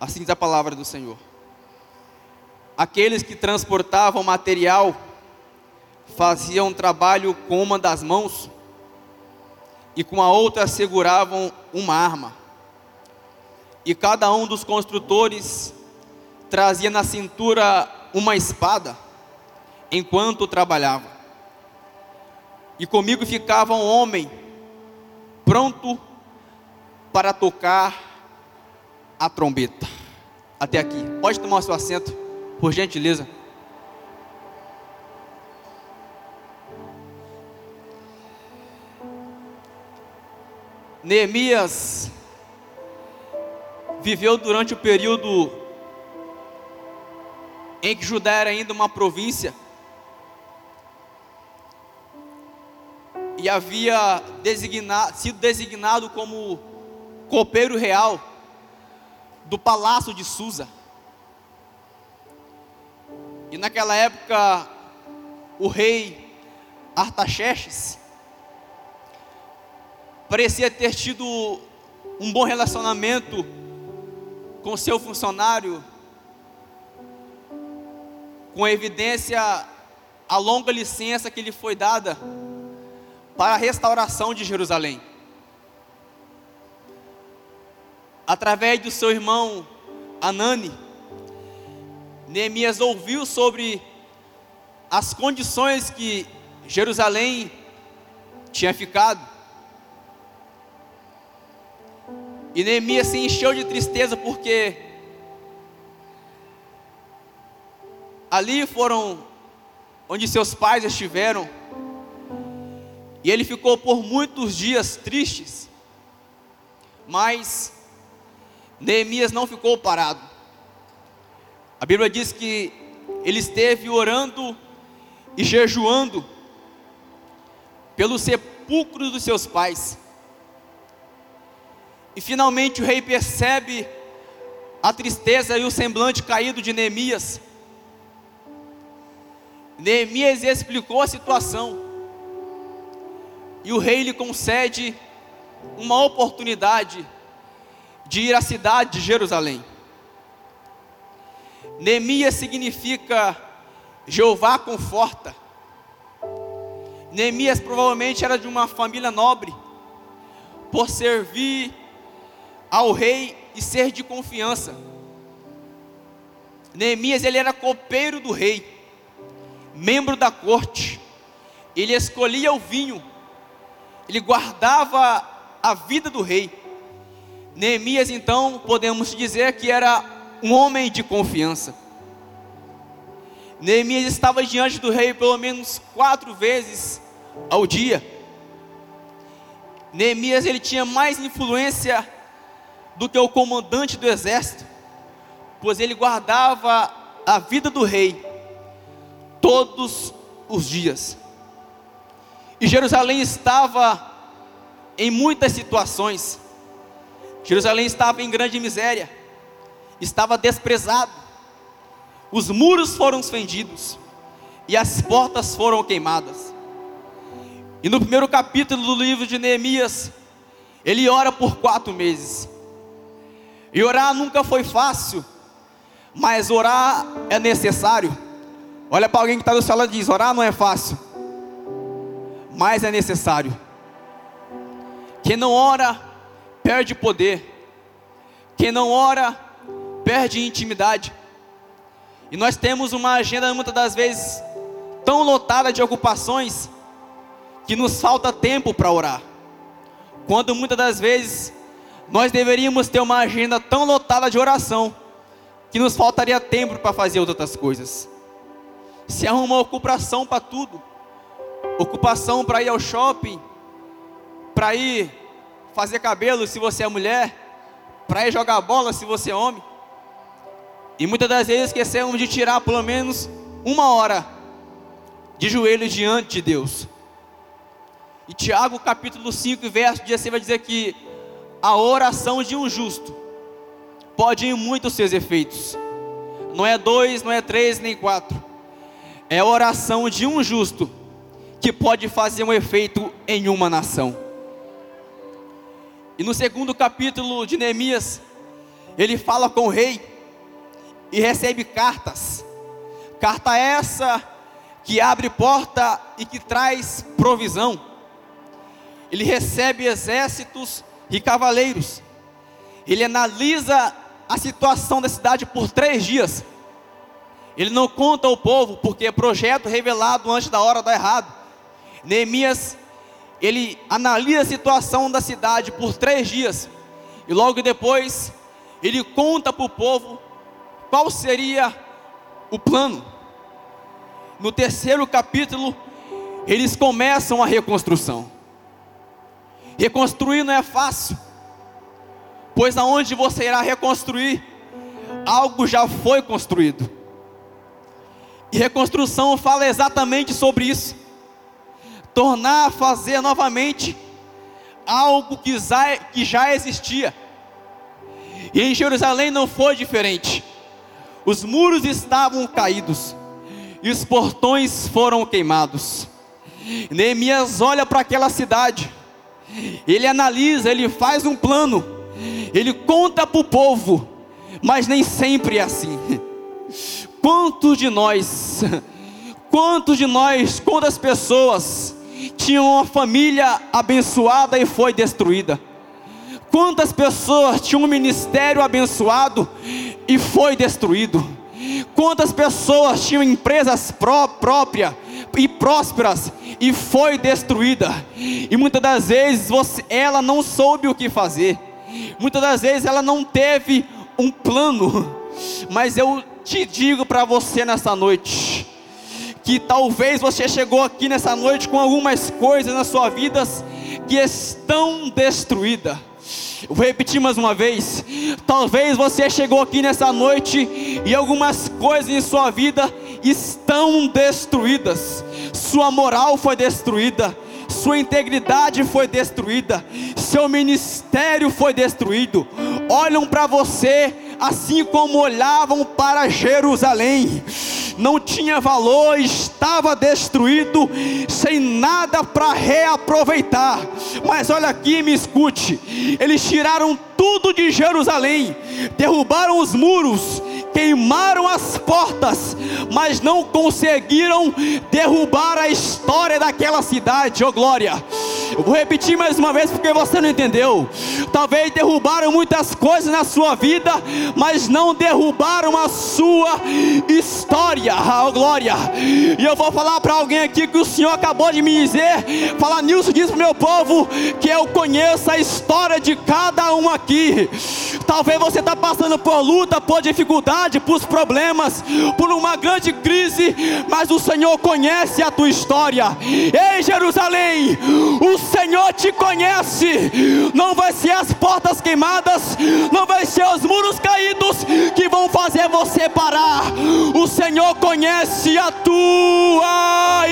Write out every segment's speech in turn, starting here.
Assim diz a palavra do Senhor. Aqueles que transportavam material faziam trabalho com uma das mãos e com a outra seguravam uma arma. E cada um dos construtores trazia na cintura uma espada enquanto trabalhava. E comigo ficava um homem pronto para tocar a trombeta. Até aqui. Pode tomar o seu assento, por gentileza. Neemias viveu durante o período em que Judá era ainda uma província e havia designado, sido designado como copeiro real do palácio de Susa. E naquela época, o rei Artaxerxes parecia ter tido um bom relacionamento com seu funcionário, com evidência a longa licença que lhe foi dada para a restauração de Jerusalém. Através do seu irmão Anani, Neemias ouviu sobre as condições que Jerusalém tinha ficado. E Neemias se encheu de tristeza porque ali foram onde seus pais estiveram. E ele ficou por muitos dias tristes. Mas Neemias não ficou parado. A Bíblia diz que ele esteve orando e jejuando pelo sepulcro dos seus pais. E finalmente o rei percebe a tristeza e o semblante caído de Neemias. Neemias explicou a situação. E o rei lhe concede uma oportunidade de ir à cidade de Jerusalém. Neemias significa Jeová conforta. Neemias provavelmente era de uma família nobre, por servir ao rei e ser de confiança. Neemias ele era copeiro do rei, membro da corte. Ele escolhia o vinho, ele guardava a vida do rei. Neemias então podemos dizer que era um homem de confiança. Neemias estava diante do rei pelo menos quatro vezes ao dia. Neemias ele tinha mais influência do que o comandante do exército, pois ele guardava a vida do rei todos os dias. E Jerusalém estava em muitas situações. Jerusalém estava em grande miséria, estava desprezado. Os muros foram fendidos e as portas foram queimadas. E no primeiro capítulo do livro de Neemias, ele ora por quatro meses. E orar nunca foi fácil, mas orar é necessário. Olha para alguém que está seu lado e diz: orar não é fácil, mas é necessário. Quem não ora, perde poder. Quem não ora, perde intimidade. E nós temos uma agenda muitas das vezes tão lotada de ocupações que nos falta tempo para orar. Quando muitas das vezes nós deveríamos ter uma agenda tão lotada de oração que nos faltaria tempo para fazer outras coisas. Se arruma uma ocupação para tudo, ocupação para ir ao shopping, para ir fazer cabelo se você é mulher, para ir jogar bola se você é homem. E muitas das vezes esquecemos de tirar pelo menos uma hora de joelhos diante de Deus. E Tiago capítulo 5, verso 16 vai dizer que a oração de um justo pode ir muito os seus efeitos. Não é dois, não é três, nem quatro. É a oração de um justo que pode fazer um efeito em uma nação. E no segundo capítulo de Neemias, ele fala com o rei e recebe cartas. Carta essa que abre porta e que traz provisão. Ele recebe exércitos e cavaleiros. Ele analisa a situação da cidade por três dias. Ele não conta ao povo, porque é projeto revelado antes da hora dá errado. Neemias, ele analisa a situação da cidade por três dias. E logo depois, ele conta para o povo qual seria o plano. No terceiro capítulo, eles começam a reconstrução. Reconstruir não é fácil, pois aonde você irá reconstruir, algo já foi construído. E reconstrução fala exatamente sobre isso. Tornar a fazer novamente algo que já, que já existia. E em Jerusalém não foi diferente. Os muros estavam caídos e os portões foram queimados. Neemias olha para aquela cidade, ele analisa, ele faz um plano, ele conta para o povo, mas nem sempre é assim. Quantos de nós, quantos de nós, quantas pessoas tinham uma família abençoada e foi destruída? Quantas pessoas tinham um ministério abençoado e foi destruído? Quantas pessoas tinham empresas pró próprias e prósperas e foi destruída? E muitas das vezes você, ela não soube o que fazer. Muitas das vezes ela não teve um plano. Mas eu te digo para você nessa noite que talvez você chegou aqui nessa noite com algumas coisas na sua vida que estão destruídas Vou repetir mais uma vez. Talvez você chegou aqui nessa noite e algumas coisas em sua vida estão destruídas. Sua moral foi destruída, sua integridade foi destruída, seu ministério foi destruído. Olham para você assim como olhavam para Jerusalém não tinha valor, estava destruído, sem nada para reaproveitar. Mas olha aqui, me escute: eles tiraram tudo de Jerusalém, derrubaram os muros, queimaram as portas, mas não conseguiram derrubar a história daquela cidade, oh glória. Eu vou repetir mais uma vez porque você não entendeu. Talvez derrubaram muitas coisas na sua vida, mas não derrubaram a sua história, oh glória. E eu vou falar para alguém aqui que o Senhor acabou de me dizer, falar Nilson diz para meu povo que eu conheço a história de cada um aqui. Talvez você está passando por luta, por dificuldade, por problemas, por uma grande crise, mas o Senhor conhece a tua história. Ei Jerusalém, o Senhor te conhece. Não vai ser as portas queimadas, não vai ser os muros caídos que vão fazer você parar. O Senhor conhece a tua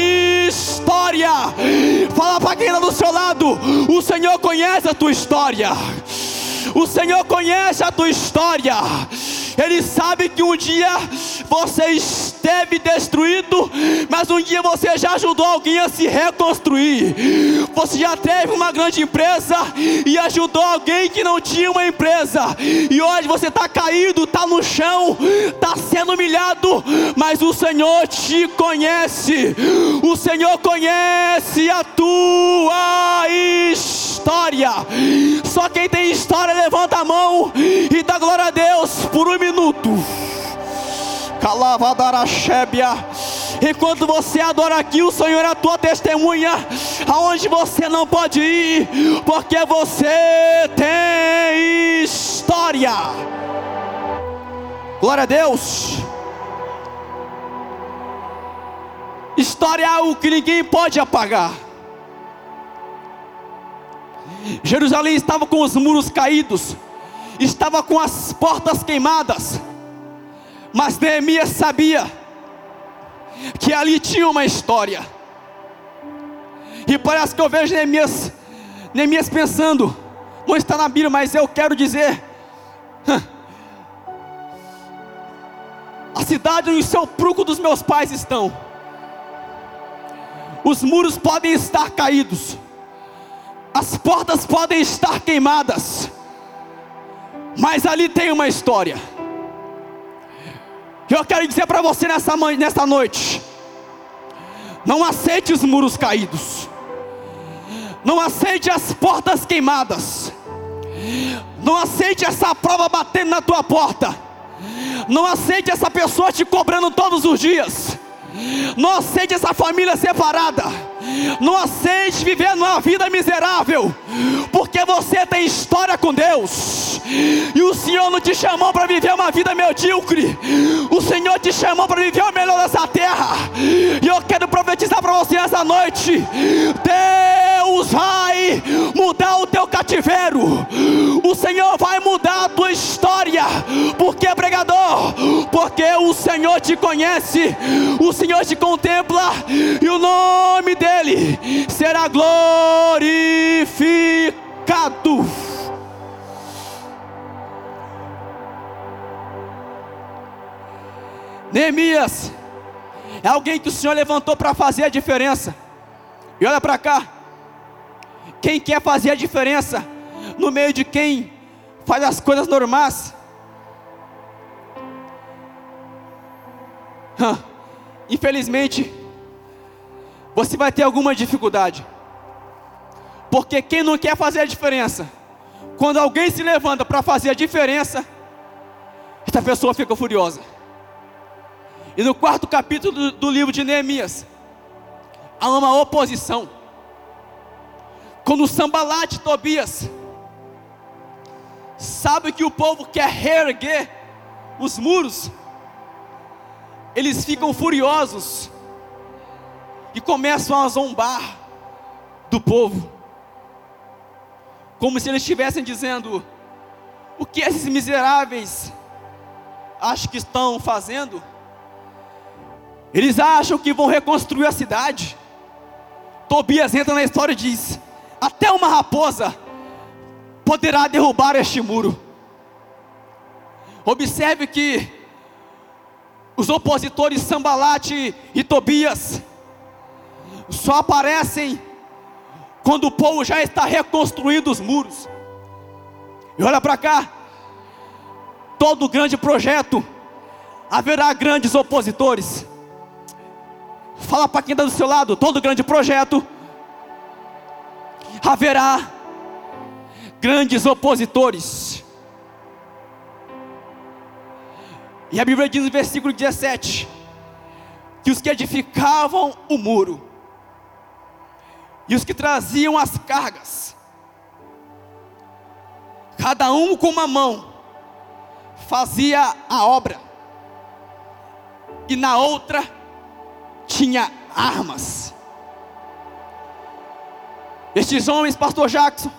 história. Fala para quem está do seu lado: o Senhor conhece a tua história. O Senhor conhece a tua história. Ele sabe que um dia você esteve destruído, mas um dia você já ajudou alguém a se reconstruir. Você já teve uma grande empresa e ajudou alguém que não tinha uma empresa. E hoje você está caído, está no chão, está sendo humilhado, mas o Senhor te conhece. O Senhor conhece a tua história. Só quem tem história levanta a mão e dá glória a Deus por um minuto. Calavadaraxébia. Enquanto você adora aqui, o Senhor é a tua testemunha, aonde você não pode ir, porque você tem história. Glória a Deus. História é algo que ninguém pode apagar. Jerusalém estava com os muros caídos, estava com as portas queimadas, mas Neemias sabia que ali tinha uma história. E parece que eu vejo Neemias, Neemias pensando, não está na Bíblia, mas eu quero dizer, a cidade onde o seu pruco dos meus pais estão, os muros podem estar caídos, as portas podem estar queimadas, mas ali tem uma história. Eu quero dizer para você nessa, nessa noite: não aceite os muros caídos, não aceite as portas queimadas, não aceite essa prova batendo na tua porta, não aceite essa pessoa te cobrando todos os dias. Não aceite essa família separada. Não aceite viver numa vida miserável, porque você tem história com Deus. E o Senhor não te chamou para viver uma vida medíocre. O Senhor te chamou para viver o melhor dessa terra. E eu quero profetizar para você essa noite. Deus vai mudar o teu cativeiro. O Senhor vai mudar a tua história. Porque pregador, porque o Senhor te conhece. O Senhor te contempla e o nome dele será glorificado. Neemias é alguém que o Senhor levantou para fazer a diferença. E olha para cá. Quem quer fazer a diferença no meio de quem faz as coisas normais? Infelizmente, você vai ter alguma dificuldade. Porque quem não quer fazer a diferença, quando alguém se levanta para fazer a diferença, essa pessoa fica furiosa. E no quarto capítulo do, do livro de Neemias, há uma oposição. Quando Sambalat e Tobias sabe que o povo quer reerguer os muros, eles ficam furiosos e começam a zombar do povo, como se eles estivessem dizendo: o que esses miseráveis acham que estão fazendo? Eles acham que vão reconstruir a cidade. Tobias entra na história e diz: até uma raposa poderá derrubar este muro. Observe que os opositores Sambalate e Tobias só aparecem quando o povo já está reconstruindo os muros. E olha para cá, todo grande projeto haverá grandes opositores. Fala para quem está do seu lado, todo grande projeto haverá grandes opositores. E a Bíblia diz no versículo 17: que os que edificavam o muro e os que traziam as cargas, cada um com uma mão, fazia a obra, e na outra tinha armas. Estes homens, Pastor Jackson,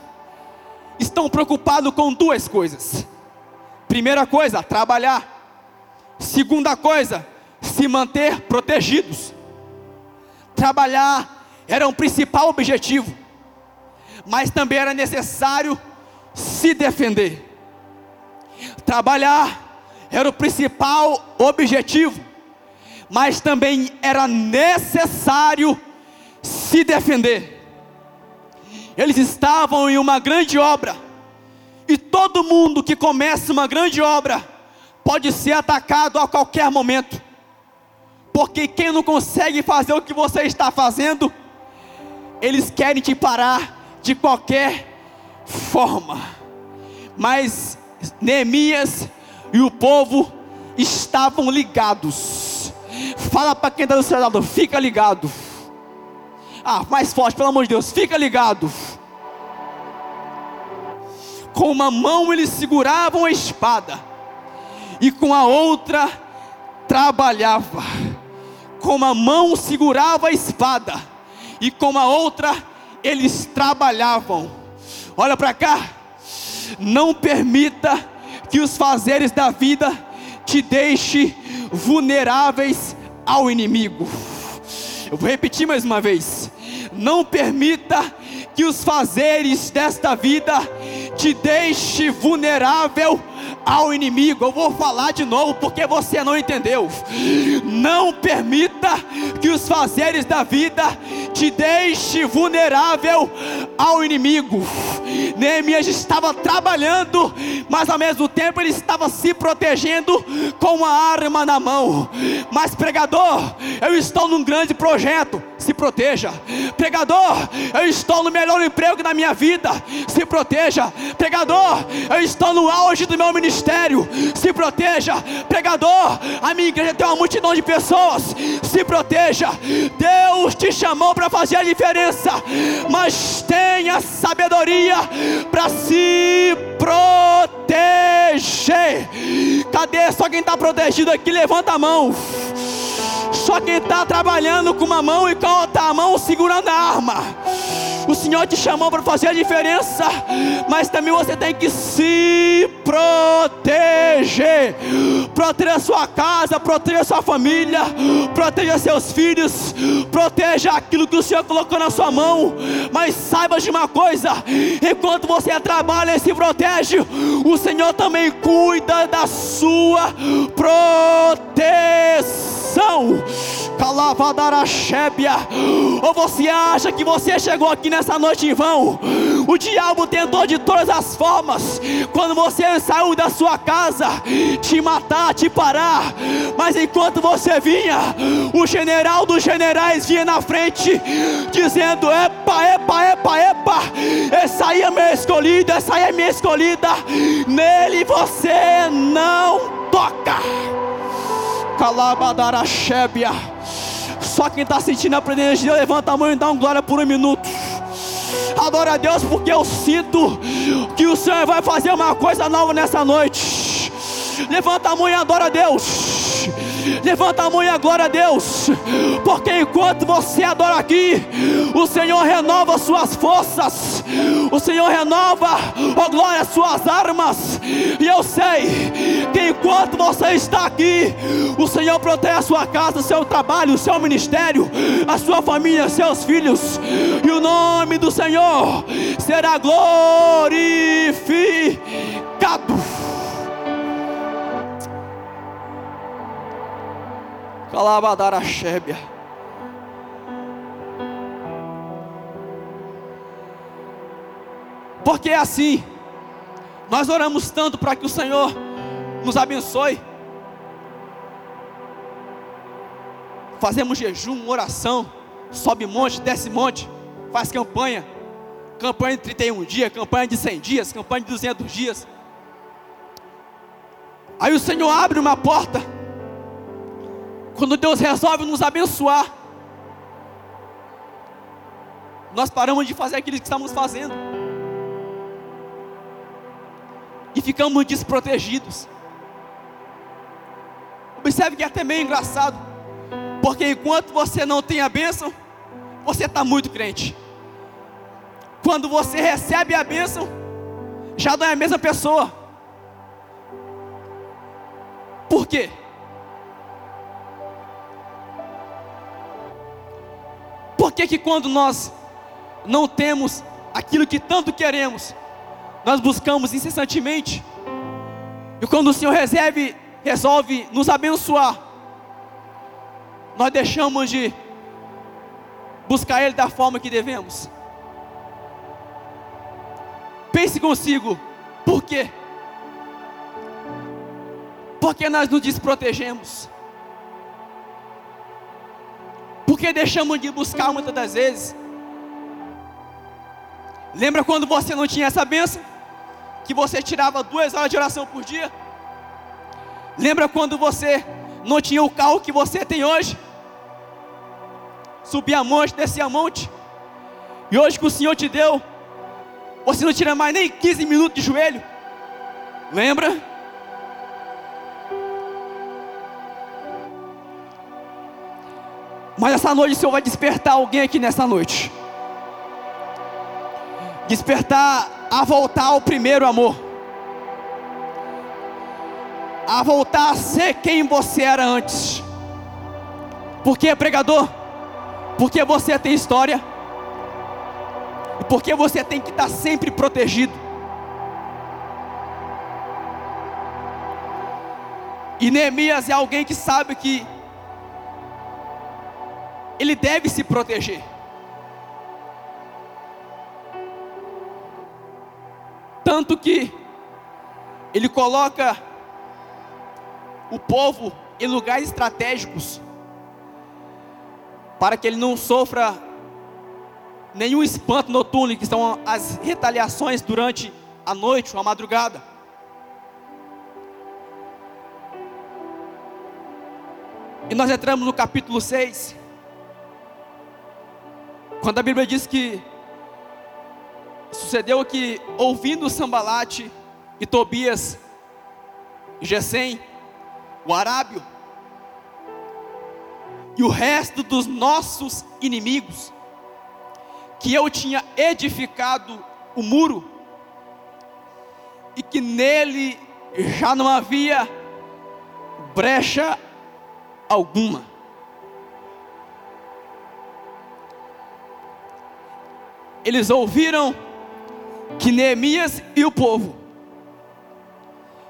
estão preocupados com duas coisas. Primeira coisa, trabalhar. Segunda coisa, se manter protegidos. Trabalhar era um principal objetivo, mas também era necessário se defender. Trabalhar era o principal objetivo, mas também era necessário se defender. Eles estavam em uma grande obra, e todo mundo que começa uma grande obra pode ser atacado a qualquer momento, porque quem não consegue fazer o que você está fazendo, eles querem te parar de qualquer forma. Mas Neemias e o povo estavam ligados. Fala para quem está do seu lado, fica ligado. Ah, mais forte, pelo amor de Deus, fica ligado. Com uma mão eles seguravam a espada, e com a outra trabalhava. Com uma mão segurava a espada, e com a outra eles trabalhavam. Olha para cá, não permita que os fazeres da vida te deixe vulneráveis ao inimigo. Eu vou repetir mais uma vez. Não permita que os fazeres desta vida te deixe vulnerável ao inimigo. Eu vou falar de novo porque você não entendeu. Não permita que os fazeres da vida te deixe vulnerável ao inimigo. Neemias estava trabalhando, mas ao mesmo tempo ele estava se protegendo com uma arma na mão. Mas pregador, eu estou num grande projeto se proteja. Pregador, eu estou no melhor emprego da minha vida, se proteja. Pregador, eu estou no auge do meu ministério, se proteja. Pregador, a minha igreja tem uma multidão de pessoas, se proteja. Deus te chamou para fazer a diferença, mas tenha sabedoria para se proteger. Cadê só quem está protegido aqui? Levanta a mão. Só quem está trabalhando com uma mão e com a outra mão segurando a arma. O Senhor te chamou para fazer a diferença, mas também você tem que se proteger. Proteja a sua casa, proteja a sua família, proteja seus filhos, proteja aquilo que o Senhor colocou na sua mão. Mas saiba de uma coisa: enquanto você trabalha e se protege, o Senhor também cuida da sua proteção. Calavadaraxébia. Ou você acha que você chegou aqui nessa noite em vão? O diabo tentou de todas as formas, quando você saiu da sua casa, te matar, te parar. Mas enquanto você vinha, o general dos generais vinha na frente, dizendo: Epa, epa, epa, epa, essa aí é minha escolhida, essa aí é minha escolhida. Nele você não toca. Calabadaraxébia. Só quem está sentindo a presença de Deus, levanta a mão e dá um glória por um minuto. Adora a Deus, porque eu sinto que o Senhor vai fazer uma coisa nova nessa noite. Levanta a mão e adora a Deus. Levanta a mão e a glória a Deus, porque enquanto você adora aqui, o Senhor renova suas forças, o Senhor renova, ó glória, suas armas. E eu sei que enquanto você está aqui, o Senhor protege a sua casa, o seu trabalho, o seu ministério, a sua família, seus filhos, e o nome do Senhor será glorificado. Calabadaraxébia. Porque é assim, nós oramos tanto para que o Senhor nos abençoe. Fazemos jejum, oração, sobe monte, desce monte, faz campanha, campanha de 31 dias, campanha de 100 dias, campanha de 200 dias. Aí o Senhor abre uma porta quando Deus resolve nos abençoar, nós paramos de fazer aquilo que estamos fazendo e ficamos desprotegidos. Observe que é até meio engraçado, porque enquanto você não tem a bênção, você está muito crente. Quando você recebe a bênção, já não é a mesma pessoa. Por quê? Que, que quando nós não temos aquilo que tanto queremos, nós buscamos incessantemente, e quando o Senhor reserve, resolve nos abençoar, nós deixamos de buscar Ele da forma que devemos? Pense consigo, por quê? Porque nós nos desprotegemos porque deixamos de buscar muitas das vezes. Lembra quando você não tinha essa bênção? Que você tirava duas horas de oração por dia? Lembra quando você não tinha o carro que você tem hoje? Subia a monte, descia a monte. E hoje que o Senhor te deu, você não tira mais nem 15 minutos de joelho. Lembra? Mas essa noite o Senhor vai despertar alguém aqui nessa noite. Despertar a voltar ao primeiro amor. A voltar a ser quem você era antes. Porque pregador? Porque você tem história. E porque você tem que estar sempre protegido. E Neemias é alguém que sabe que ele deve se proteger. Tanto que ele coloca o povo em lugares estratégicos para que ele não sofra nenhum espanto noturno, que são as retaliações durante a noite ou a madrugada. E nós entramos no capítulo 6, quando a Bíblia diz que sucedeu que, ouvindo Sambalate e Tobias, Gesem, o Arábio, e o resto dos nossos inimigos, que eu tinha edificado o muro, e que nele já não havia brecha alguma. Eles ouviram que Neemias e o povo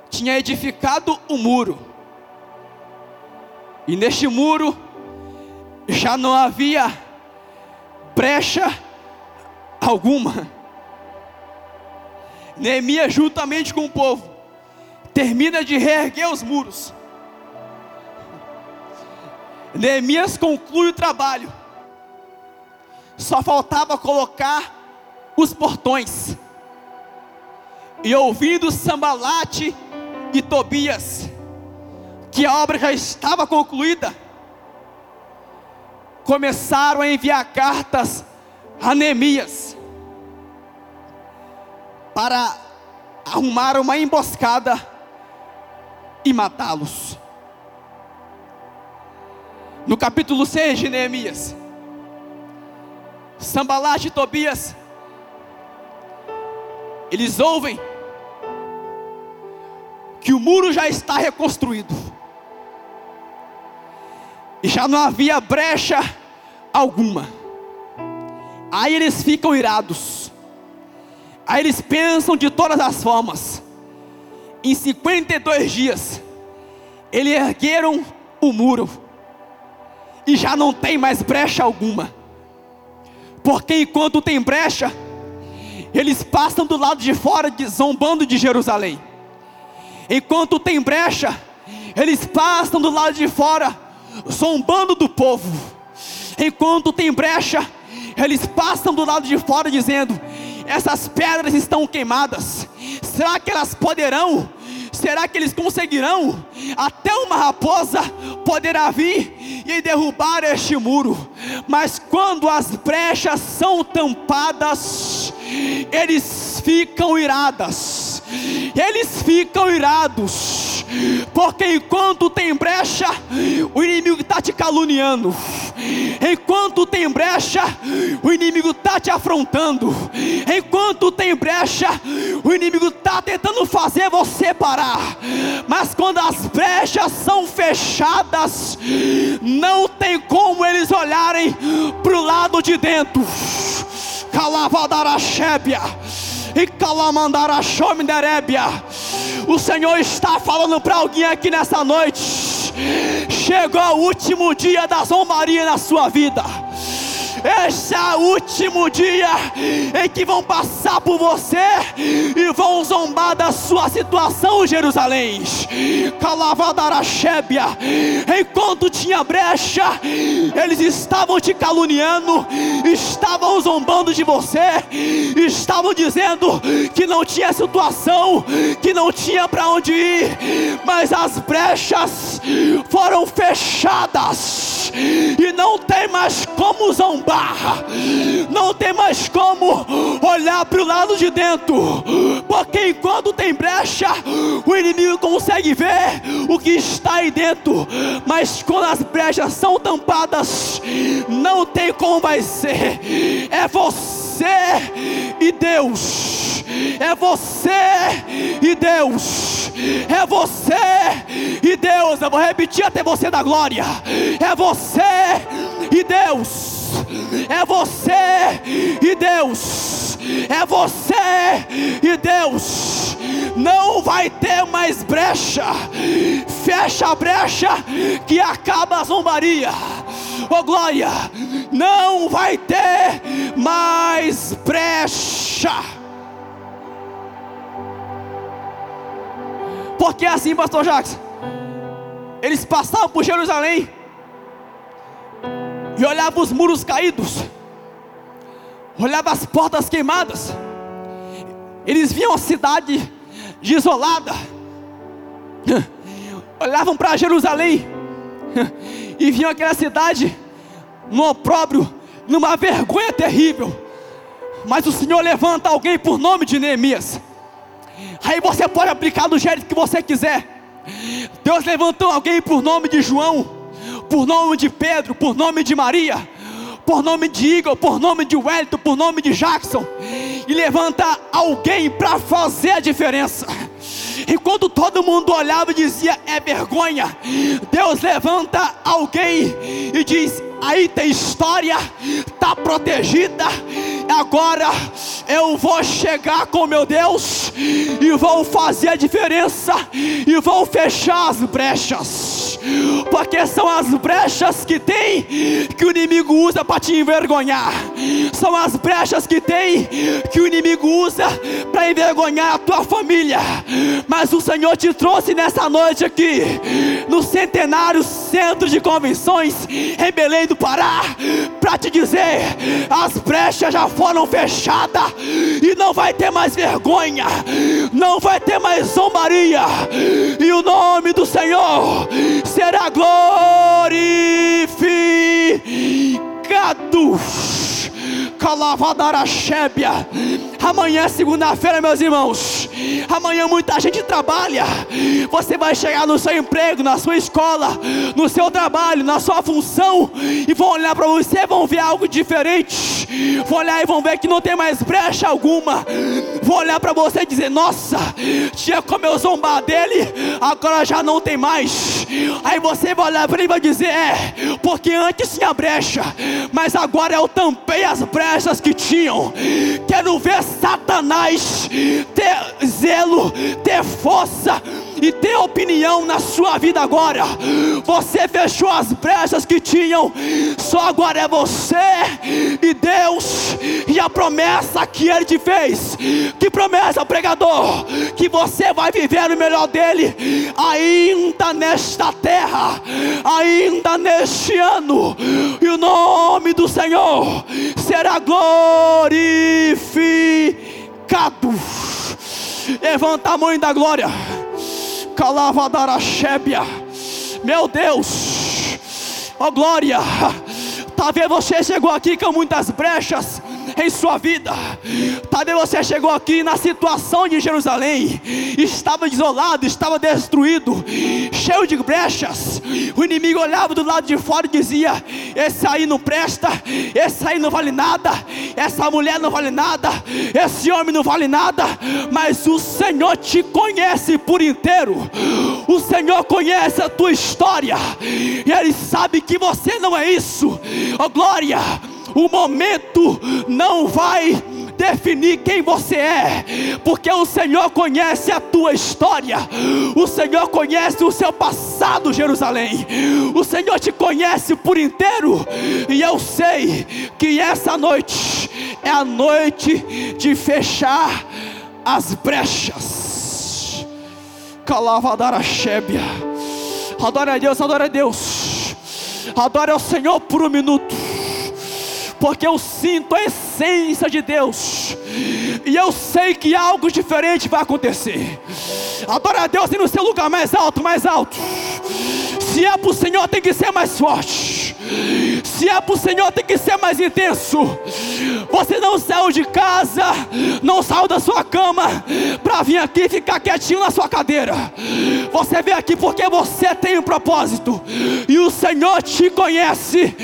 tinha edificado o muro. E neste muro já não havia brecha alguma. Neemias, juntamente com o povo, termina de reerguer os muros. Neemias conclui o trabalho. Só faltava colocar os portões. E ouvindo Sambalate e Tobias, que a obra já estava concluída, começaram a enviar cartas a Neemias para arrumar uma emboscada e matá-los no capítulo 6 de Neemias, Sambalat e Tobias, eles ouvem que o muro já está reconstruído, e já não havia brecha alguma. Aí eles ficam irados, aí eles pensam de todas as formas. Em 52 dias, eles ergueram o muro e já não tem mais brecha alguma. Porque enquanto tem brecha, eles passam do lado de fora zombando de Jerusalém. Enquanto tem brecha, eles passam do lado de fora zombando do povo. Enquanto tem brecha, eles passam do lado de fora dizendo: essas pedras estão queimadas. Será que elas poderão será que eles conseguirão? Até uma raposa poderá vir e derrubar este muro, mas quando as brechas são tampadas, eles ficam iradas, eles ficam irados, porque enquanto tem brecha, o inimigo está te caluniando, enquanto tem brecha, o inimigo está te afrontando, enquanto tem brecha, o inimigo está tentando fazer você parar, mas quando as brechas são fechadas, não tem como eles olharem para o lado de dentro. Calavadaraxébia e Calamandarachomderébia. O Senhor está falando para alguém aqui nessa noite. Chegou o último dia da zombaria na sua vida. Esse é o último dia em que vão passar por você e vão zombar da sua situação, Jerusalém. Calavadaraxébia, enquanto tinha brecha, eles estavam te caluniando, estavam zombando de você, estavam dizendo que não tinha situação, que não tinha para onde ir, mas as brechas foram fechadas e não tem mais como zombar barra, não tem mais como olhar para o lado de dentro, porque enquanto tem brecha, o inimigo consegue ver o que está aí dentro, mas quando as brechas são tampadas, não tem como vai ser, é você e Deus, é você e Deus, é você e Deus. Eu vou repetir até você da glória, é você e Deus é você e Deus, é você e Deus. Não vai ter mais brecha, fecha a brecha que acaba a zombaria. Oh glória, não vai ter mais brecha. Porque é assim, pastor Jacques, eles passavam por Jerusalém e olhavam os muros caídos, olhavam as portas queimadas, eles viam a cidade desolada, olhavam para Jerusalém e viam aquela cidade no opróbrio, numa vergonha terrível. Mas o Senhor levanta alguém por nome de Neemias. Aí você pode aplicar do jeito que você quiser. Deus levantou alguém por nome de João, por nome de Pedro, por nome de Maria, por nome de Igor, por nome de Wellington, por nome de Jackson, e levanta alguém para fazer a diferença. E quando todo mundo olhava e dizia é vergonha, Deus levanta alguém e diz: aí tem história, está protegida. Agora eu vou chegar com meu Deus e vou fazer a diferença e vou fechar as brechas, porque são as brechas que tem que o inimigo usa para te envergonhar, são as brechas que tem que o inimigo usa para envergonhar a tua família. Mas o Senhor te trouxe nessa noite aqui, no centenário centro de convenções em Belém do Pará, para te dizer: as brechas já foram fechadas e não vai ter mais vergonha, não vai ter mais zombaria, e o nome do Senhor será glorificado. Calavadarachébia. Amanhã é segunda-feira, meus irmãos. Amanhã muita gente trabalha. Você vai chegar no seu emprego, na sua escola, no seu trabalho, na sua função, e vão olhar para você, vão ver algo diferente. Vão olhar e vão ver que não tem mais brecha alguma. Vão olhar para você e dizer: Nossa, tinha como eu zombar dele, agora já não tem mais. Aí você vai olhar para ele e vai dizer: É, porque antes tinha brecha, mas agora eu tampei as brechas que tinham. Quero ver Satanás ter zelo, ter força e ter opinião na sua vida agora. Você fechou as brechas que tinham, só agora é você e Deus e a promessa que Ele te fez. Que promessa, pregador? Que você vai viver o melhor dele ainda nesta terra, ainda neste ano, e o nome do Senhor será glorificado. Levanta a mão da glória. Calavadaraxébia. Meu Deus. Ó oh, glória. Talvez você chegou aqui com muitas brechas em sua vida. Talvez você chegou aqui na situação de Jerusalém, estava desolado, estava destruído, cheio de brechas. O inimigo olhava do lado de fora e dizia: Esse aí não presta, esse aí não vale nada, essa mulher não vale nada, esse homem não vale nada. Mas o Senhor te conhece por inteiro, o Senhor conhece a tua história, e Ele sabe que você não é isso. Oh glória! O momento não vai definir quem você é, porque o Senhor conhece a tua história, o Senhor conhece o seu passado, Jerusalém, o Senhor te conhece por inteiro, e eu sei que essa noite é a noite de fechar as brechas. Calavadara Shébia, adora a Deus, adora a Deus, adora ao Senhor por um minuto porque eu sinto a essência de Deus, e eu sei que algo diferente vai acontecer. Adora a Deus no seu lugar mais alto, mais alto. Se é para o Senhor, tem que ser mais forte. Se é para o Senhor, tem que ser mais intenso. Você não saiu de casa, não saiu da sua cama para vir aqui ficar quietinho na sua cadeira. Você veio aqui porque você tem um propósito, e o Senhor te conhece.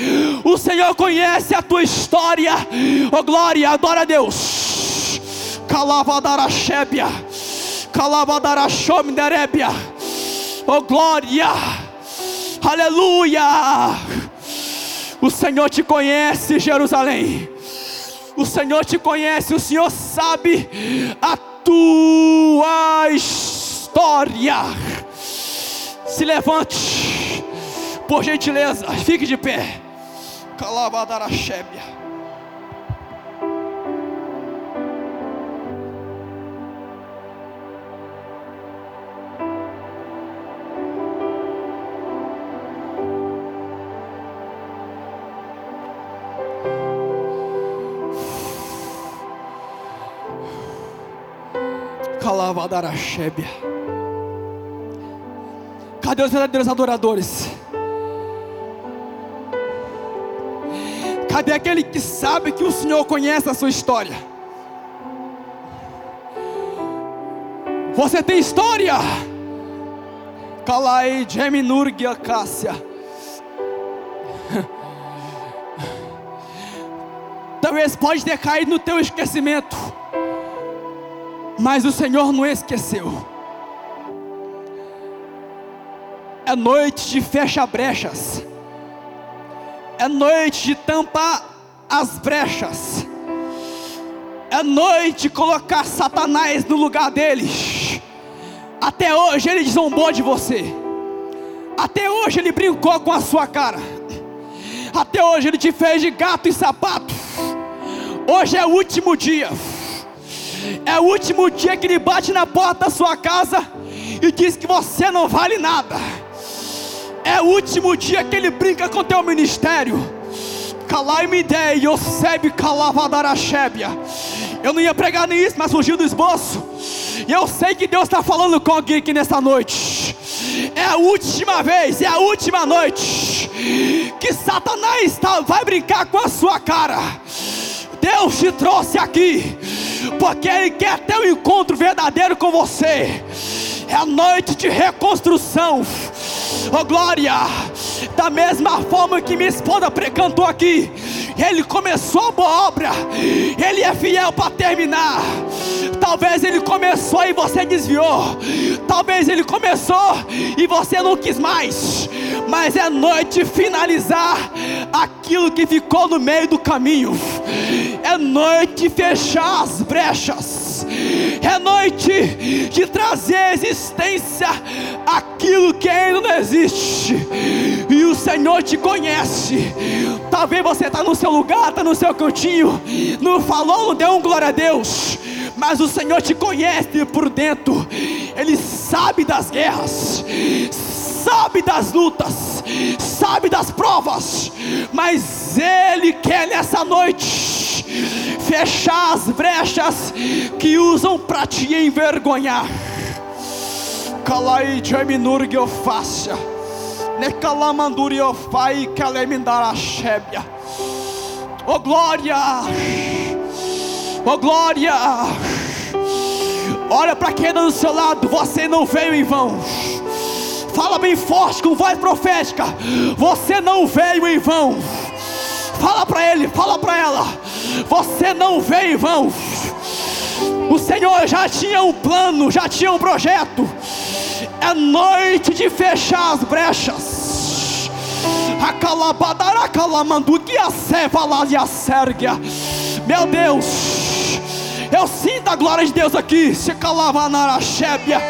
O Senhor conhece a tua história. Oh glória, adora a Deus. Calavadaraxébia. Calabadarachomderébia. Oh glória. Aleluia. O Senhor te conhece, Jerusalém. O Senhor te conhece, o Senhor sabe a tua história. Se levante, por gentileza, fique de pé. Calabadaraxébia. Calavadaraxébia. Cadê os verdadeiros adoradores? Cadê aquele que sabe que o Senhor conhece a sua história? Você tem história? Kalai Geminurgia Cássia. Talvez pode ter caído no teu esquecimento, mas o Senhor não esqueceu. É noite de fecha brechas. É noite de tampar as brechas. É noite de colocar Satanás no lugar deles. Até hoje ele zombou de você. Até hoje ele brincou com a sua cara. Até hoje ele te fez de gato e sapato. Hoje é o último dia. É o último dia que ele bate na porta da sua casa e diz que você não vale nada. É o último dia que ele brinca com teu ministério. Yoseb Calavadarachébia. Eu não ia pregar nisso, mas surgiu do esboço. E eu sei que Deus está falando com alguém aqui nessa noite. É a última vez, é a última noite que Satanás tá, vai brincar com a sua cara. Deus te trouxe aqui, porque Ele quer ter um encontro verdadeiro com você. É a noite de reconstrução. Oh glória, da mesma forma que minha esposa cantou aqui, ele começou a boa obra, ele é fiel para terminar. Talvez ele começou e você desviou, talvez ele começou e você não quis mais, mas é noite de finalizar aquilo que ficou no meio do caminho, é noite de fechar as brechas, é noite de trazer existência aquilo que ainda não existe, e o Senhor te conhece. Talvez você está no seu lugar, está no seu cantinho, não falou, não deu um glória a Deus, mas o Senhor te conhece por dentro, Ele sabe das guerras, sabe das lutas, sabe das provas, mas Ele quer nessa noite fechar as brechas que usam para te envergonhar. Kalai Jaminurgiofácia, Necalamanduriofai Kalemindarachébia. Oh glória! Oh glória! Olha para quem está do seu lado, você não veio em vão. Fala bem forte com voz profética. Você não veio em vão. Fala para ele, fala para ela. Você não veio em vão. O Senhor já tinha um plano, já tinha um projeto. É noite de fechar as brechas. A calabadara calamandu que a ceva lá e a sérgia. Meu Deus, eu sinto a glória de Deus aqui. Se calavanara chébia.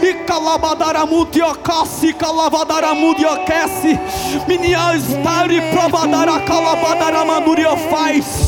E calabadaramuti ocassi, calabadaramudi oquece. Minha estare provadara calabadaramanduri faz.